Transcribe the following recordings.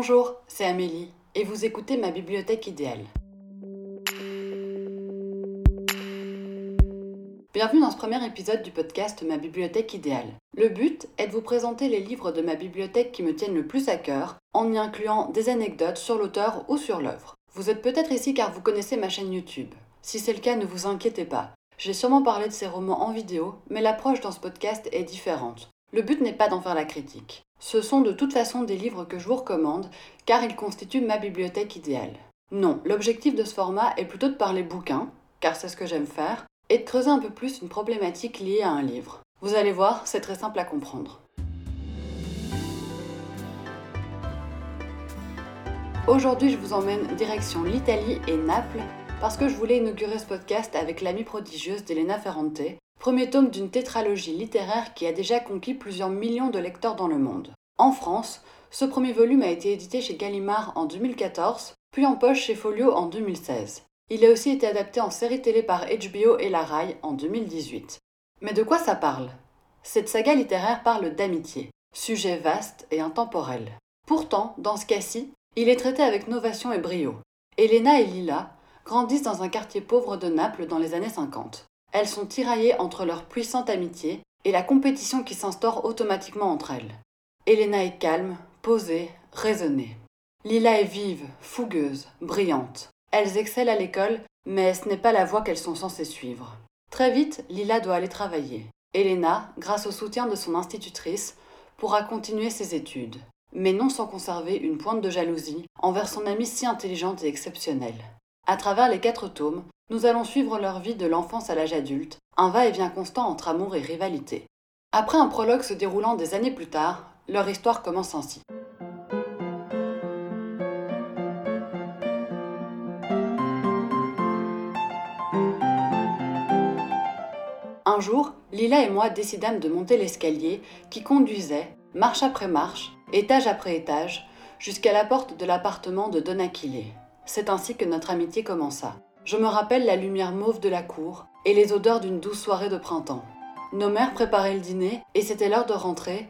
Bonjour, c'est Amélie et vous écoutez ma bibliothèque idéale. Bienvenue dans ce premier épisode du podcast Ma bibliothèque idéale. Le but est de vous présenter les livres de ma bibliothèque qui me tiennent le plus à cœur, en y incluant des anecdotes sur l'auteur ou sur l'œuvre. Vous êtes peut-être ici car vous connaissez ma chaîne YouTube. Si c'est le cas, ne vous inquiétez pas. J'ai sûrement parlé de ces romans en vidéo, mais l'approche dans ce podcast est différente. Le but n'est pas d'en faire la critique. Ce sont de toute façon des livres que je vous recommande, car ils constituent ma bibliothèque idéale. Non, l'objectif de ce format est plutôt de parler bouquins, car c'est ce que j'aime faire, et de creuser un peu plus une problématique liée à un livre. Vous allez voir, c'est très simple à comprendre. Aujourd'hui, je vous emmène direction l'Italie et Naples parce que je voulais inaugurer ce podcast avec L'amie prodigieuse d'Elena Ferrante, premier tome d'une tétralogie littéraire qui a déjà conquis plusieurs millions de lecteurs dans le monde. En France, ce premier volume a été édité chez Gallimard en 2014, puis en poche chez Folio en 2016. Il a aussi été adapté en série télé par HBO et La Rai en 2018. Mais de quoi ça parle? Cette saga littéraire parle d'amitié, sujet vaste et intemporel. Pourtant, dans ce cas-ci, il est traité avec novation et brio. Elena et Lila grandissent dans un quartier pauvre de Naples dans les années 50. Elles sont tiraillées entre leur puissante amitié et la compétition qui s'instaure automatiquement entre elles. Elena est calme, posée, raisonnée. Lila est vive, fougueuse, brillante. Elles excellent à l'école, mais ce n'est pas la voie qu'elles sont censées suivre. Très vite, Lila doit aller travailler. Elena, grâce au soutien de son institutrice, pourra continuer ses études, mais non sans conserver une pointe de jalousie envers son amie si intelligente et exceptionnelle. À travers les quatre tomes, nous allons suivre leur vie de l'enfance à l'âge adulte, un va-et-vient constant entre amour et rivalité. Après un prologue se déroulant des années plus tard, leur histoire commence ainsi. Un jour, Lila et moi décidâmes de monter l'escalier qui conduisait, marche après marche, étage après étage, jusqu'à la porte de l'appartement de Don Aquile. C'est ainsi que notre amitié commença. Je me rappelle la lumière mauve de la cour et les odeurs d'une douce soirée de printemps. Nos mères préparaient le dîner et c'était l'heure de rentrer,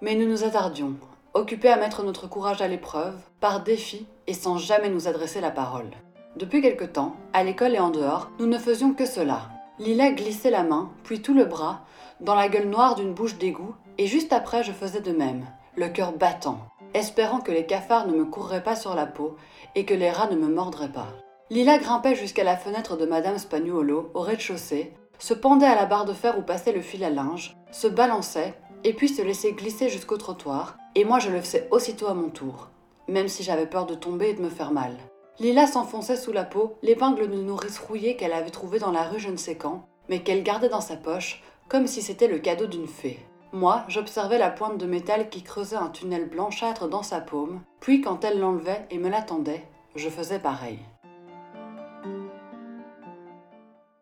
mais nous nous attardions, occupés à mettre notre courage à l'épreuve, par défi et sans jamais nous adresser la parole. Depuis quelque temps, à l'école et en dehors, nous ne faisions que cela, Lila glissait la main, puis tout le bras, dans la gueule noire d'une bouche d'égout, et juste après je faisais de même, le cœur battant, espérant que les cafards ne me courraient pas sur la peau et que les rats ne me mordraient pas. Lila grimpait jusqu'à la fenêtre de Madame Spagnuolo, au rez-de-chaussée, se pendait à la barre de fer où passait le fil à linge, se balançait, et puis se laissait glisser jusqu'au trottoir, et moi je le faisais aussitôt à mon tour, même si j'avais peur de tomber et de me faire mal. Lila s'enfonçait sous la peau l'épingle de nourrice rouillée qu'elle avait trouvée dans la rue je ne sais quand, mais qu'elle gardait dans sa poche, comme si c'était le cadeau d'une fée. Moi, j'observais la pointe de métal qui creusait un tunnel blanchâtre dans sa paume, puis quand elle l'enlevait et me l'attendait, je faisais pareil.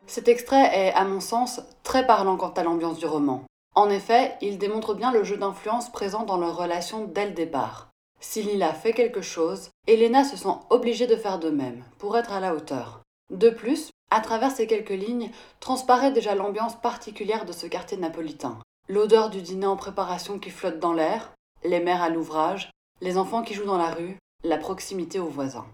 Cet extrait est, à mon sens, très parlant quant à l'ambiance du roman. En effet, il démontre bien le jeu d'influence présent dans leur relation dès le départ. Si Lila fait quelque chose, Elena se sent obligée de faire de même, pour être à la hauteur. De plus, à travers ces quelques lignes, transparaît déjà l'ambiance particulière de ce quartier napolitain. L'odeur du dîner en préparation qui flotte dans l'air, les mères à l'ouvrage, les enfants qui jouent dans la rue, la proximité aux voisins.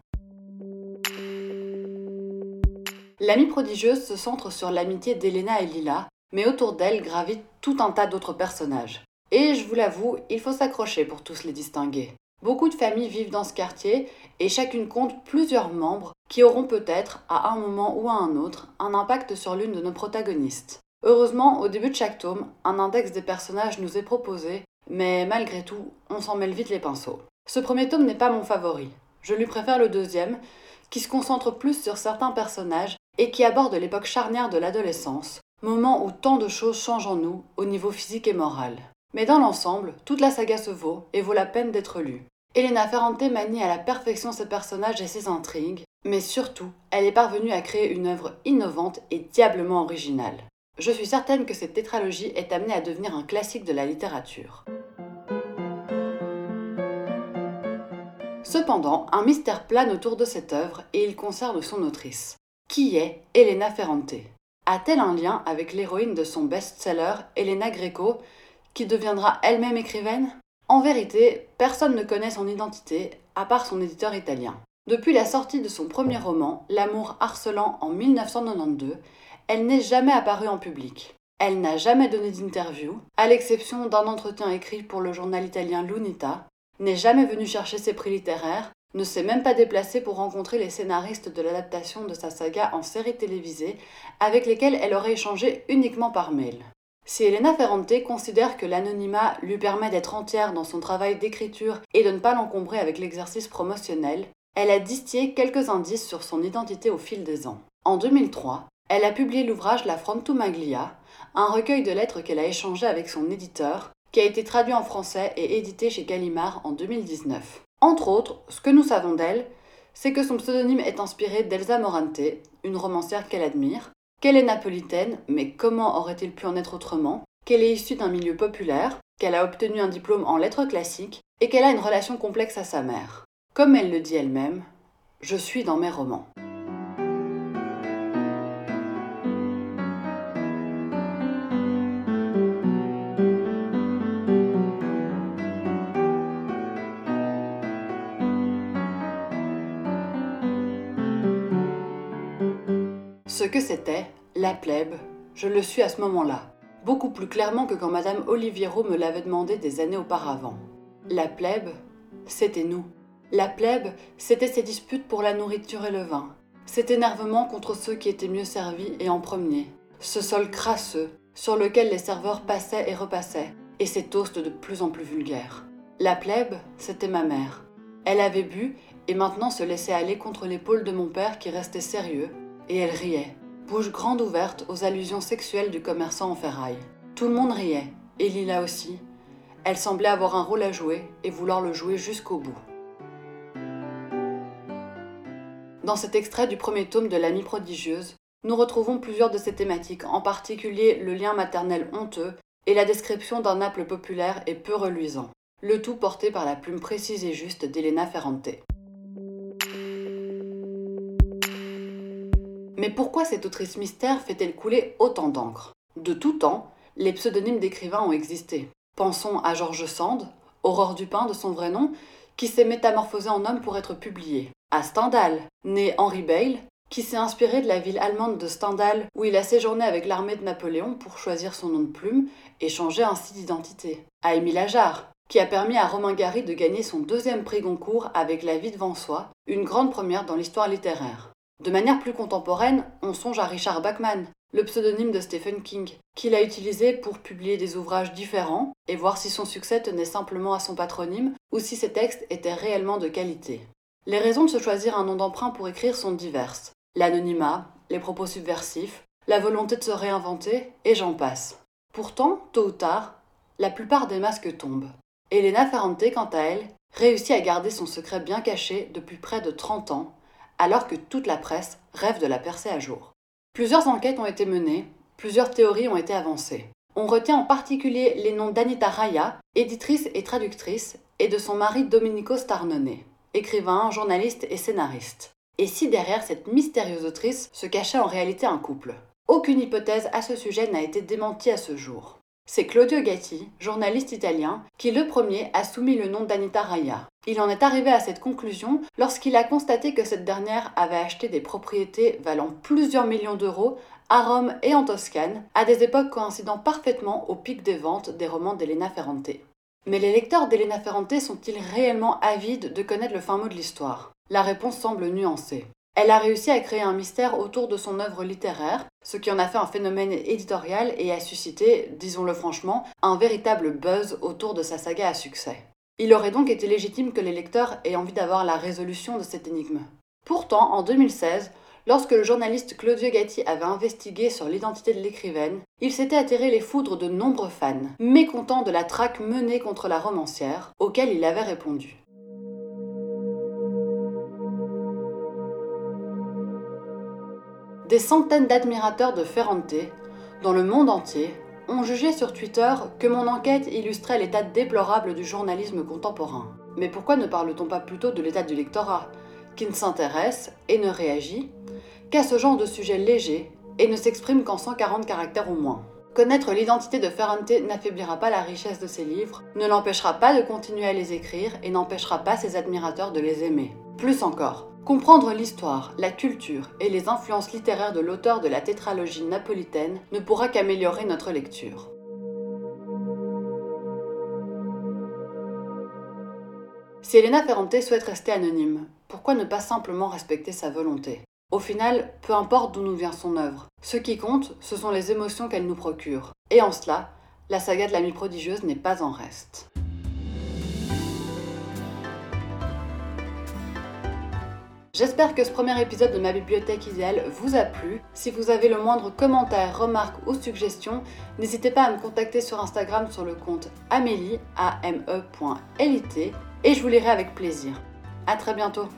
L'amie prodigieuse se centre sur l'amitié d'Elena et Lila, mais autour d'elle gravitent tout un tas d'autres personnages. Et je vous l'avoue, il faut s'accrocher pour tous les distinguer. Beaucoup de familles vivent dans ce quartier et chacune compte plusieurs membres qui auront peut-être, à un moment ou à un autre, un impact sur l'une de nos protagonistes. Heureusement, au début de chaque tome, un index des personnages nous est proposé, mais malgré tout, on s'en mêle vite les pinceaux. Ce premier tome n'est pas mon favori. Je lui préfère le deuxième, qui se concentre plus sur certains personnages et qui aborde l'époque charnière de l'adolescence, moment où tant de choses changent en nous au niveau physique et moral. Mais dans l'ensemble, toute la saga se vaut et vaut la peine d'être lue. Elena Ferrante manie à la perfection ses personnages et ses intrigues, mais surtout, elle est parvenue à créer une œuvre innovante et diablement originale. Je suis certaine que cette tétralogie est amenée à devenir un classique de la littérature. Cependant, un mystère plane autour de cette œuvre et il concerne son autrice. Qui est Elena Ferrante? A-t-elle un lien avec l'héroïne de son best-seller, Elena Greco, qui deviendra elle-même écrivaine? En vérité, personne ne connaît son identité à part son éditeur italien. Depuis la sortie de son premier roman, L'amour harcelant en 1992, elle n'est jamais apparue en public. Elle n'a jamais donné d'interview, à l'exception d'un entretien écrit pour le journal italien L'Unità, n'est jamais venue chercher ses prix littéraires, ne s'est même pas déplacée pour rencontrer les scénaristes de l'adaptation de sa saga en série télévisée, avec lesquels elle aurait échangé uniquement par mail. Si Elena Ferrante considère que l'anonymat lui permet d'être entière dans son travail d'écriture et de ne pas l'encombrer avec l'exercice promotionnel, elle a distillé quelques indices sur son identité au fil des ans. En 2003, elle a publié l'ouvrage La Frontumaglia, un recueil de lettres qu'elle a échangé avec son éditeur, qui a été traduit en français et édité chez Gallimard en 2019. Entre autres, ce que nous savons d'elle, c'est que son pseudonyme est inspiré d'Elsa Morante, une romancière qu'elle admire, qu'elle est napolitaine, mais comment aurait-il pu en être autrement, qu'elle est issue d'un milieu populaire, qu'elle a obtenu un diplôme en lettres classiques et qu'elle a une relation complexe à sa mère. Comme elle le dit elle-même, je suis dans mes romans. Ce que c'était, la plèbe, je le suis à ce moment-là, beaucoup plus clairement que quand Madame Oliviero me l'avait demandé des années auparavant. La plèbe, c'était nous. La plèbe, c'était ces disputes pour la nourriture et le vin, cet énervement contre ceux qui étaient mieux servis et en premier, ce sol crasseux sur lequel les serveurs passaient et repassaient, et ces toasts de plus en plus vulgaires. La plèbe, c'était ma mère. Elle avait bu et maintenant se laissait aller contre l'épaule de mon père qui restait sérieux, et elle riait, bouche grande ouverte aux allusions sexuelles du commerçant en ferraille. Tout le monde riait, et Lila aussi. Elle semblait avoir un rôle à jouer et vouloir le jouer jusqu'au bout. Dans cet extrait du premier tome de L'amie prodigieuse, nous retrouvons plusieurs de ces thématiques, en particulier le lien maternel honteux et la description d'un Naples populaire et peu reluisant, le tout porté par la plume précise et juste d'Elena Ferrante. Mais pourquoi cette autrice mystère fait-elle couler autant d'encre? De tout temps, les pseudonymes d'écrivains ont existé. Pensons à George Sand, Aurore Dupin de son vrai nom, qui s'est métamorphosé en homme pour être publié. À Stendhal, né Henry Bale, qui s'est inspiré de la ville allemande de Stendhal où il a séjourné avec l'armée de Napoléon pour choisir son nom de plume et changer ainsi d'identité. À Émile Ajar, qui a permis à Romain Gary de gagner son deuxième prix Goncourt avec La vie devant soi, une grande première dans l'histoire littéraire. De manière plus contemporaine, on songe à Richard Bachman, le pseudonyme de Stephen King, qu'il a utilisé pour publier des ouvrages différents et voir si son succès tenait simplement à son patronyme ou si ses textes étaient réellement de qualité. Les raisons de se choisir un nom d'emprunt pour écrire sont diverses. L'anonymat, les propos subversifs, la volonté de se réinventer, et j'en passe. Pourtant, tôt ou tard, la plupart des masques tombent. Elena Ferrante, quant à elle, réussit à garder son secret bien caché depuis près de 30 ans alors que toute la presse rêve de la percer à jour. Plusieurs enquêtes ont été menées, plusieurs théories ont été avancées. On retient en particulier les noms d'Anita Raya, éditrice et traductrice, et de son mari Domenico Starnone, écrivain, journaliste et scénariste. Et si derrière cette mystérieuse autrice se cachait en réalité un couple? Aucune hypothèse à ce sujet n'a été démentie à ce jour. C'est Claudio Gatti, journaliste italien, qui le premier a soumis le nom d'Anita Raya. Il en est arrivé à cette conclusion lorsqu'il a constaté que cette dernière avait acheté des propriétés valant plusieurs millions d'euros à Rome et en Toscane, à des époques coïncidant parfaitement au pic des ventes des romans d'Elena Ferrante. Mais les lecteurs d'Elena Ferrante sont-ils réellement avides de connaître le fin mot de l'histoire? La réponse semble nuancée. Elle a réussi à créer un mystère autour de son œuvre littéraire, ce qui en a fait un phénomène éditorial et a suscité, disons-le franchement, un véritable buzz autour de sa saga à succès. Il aurait donc été légitime que les lecteurs aient envie d'avoir la résolution de cette énigme. Pourtant, en 2016, lorsque le journaliste Claudio Gatti avait investigué sur l'identité de l'écrivaine, il s'était atterré les foudres de nombreux fans, mécontents de la traque menée contre la romancière, auquel il avait répondu. Des centaines d'admirateurs de Ferrante, dans le monde entier, ont jugé sur Twitter que mon enquête illustrait l'état déplorable du journalisme contemporain. Mais pourquoi ne parle-t-on pas plutôt de l'état du lectorat, qui ne s'intéresse et ne réagit qu'à ce genre de sujet léger et ne s'exprime qu'en 140 caractères ou moins? Connaître l'identité de Ferrante n'affaiblira pas la richesse de ses livres, ne l'empêchera pas de continuer à les écrire et n'empêchera pas ses admirateurs de les aimer. Plus encore, comprendre l'histoire, la culture et les influences littéraires de l'auteur de la tétralogie napolitaine ne pourra qu'améliorer notre lecture. Si Elena Ferrante souhaite rester anonyme, pourquoi ne pas simplement respecter sa volonté? Au final, peu importe d'où nous vient son œuvre, ce qui compte, ce sont les émotions qu'elle nous procure. Et en cela, la saga de l'amie prodigieuse n'est pas en reste. J'espère que ce premier épisode de ma bibliothèque idéale vous a plu. Si vous avez le moindre commentaire, remarque ou suggestion, n'hésitez pas à me contacter sur Instagram sur le compte amélie, -E et je vous lirai avec plaisir. A très bientôt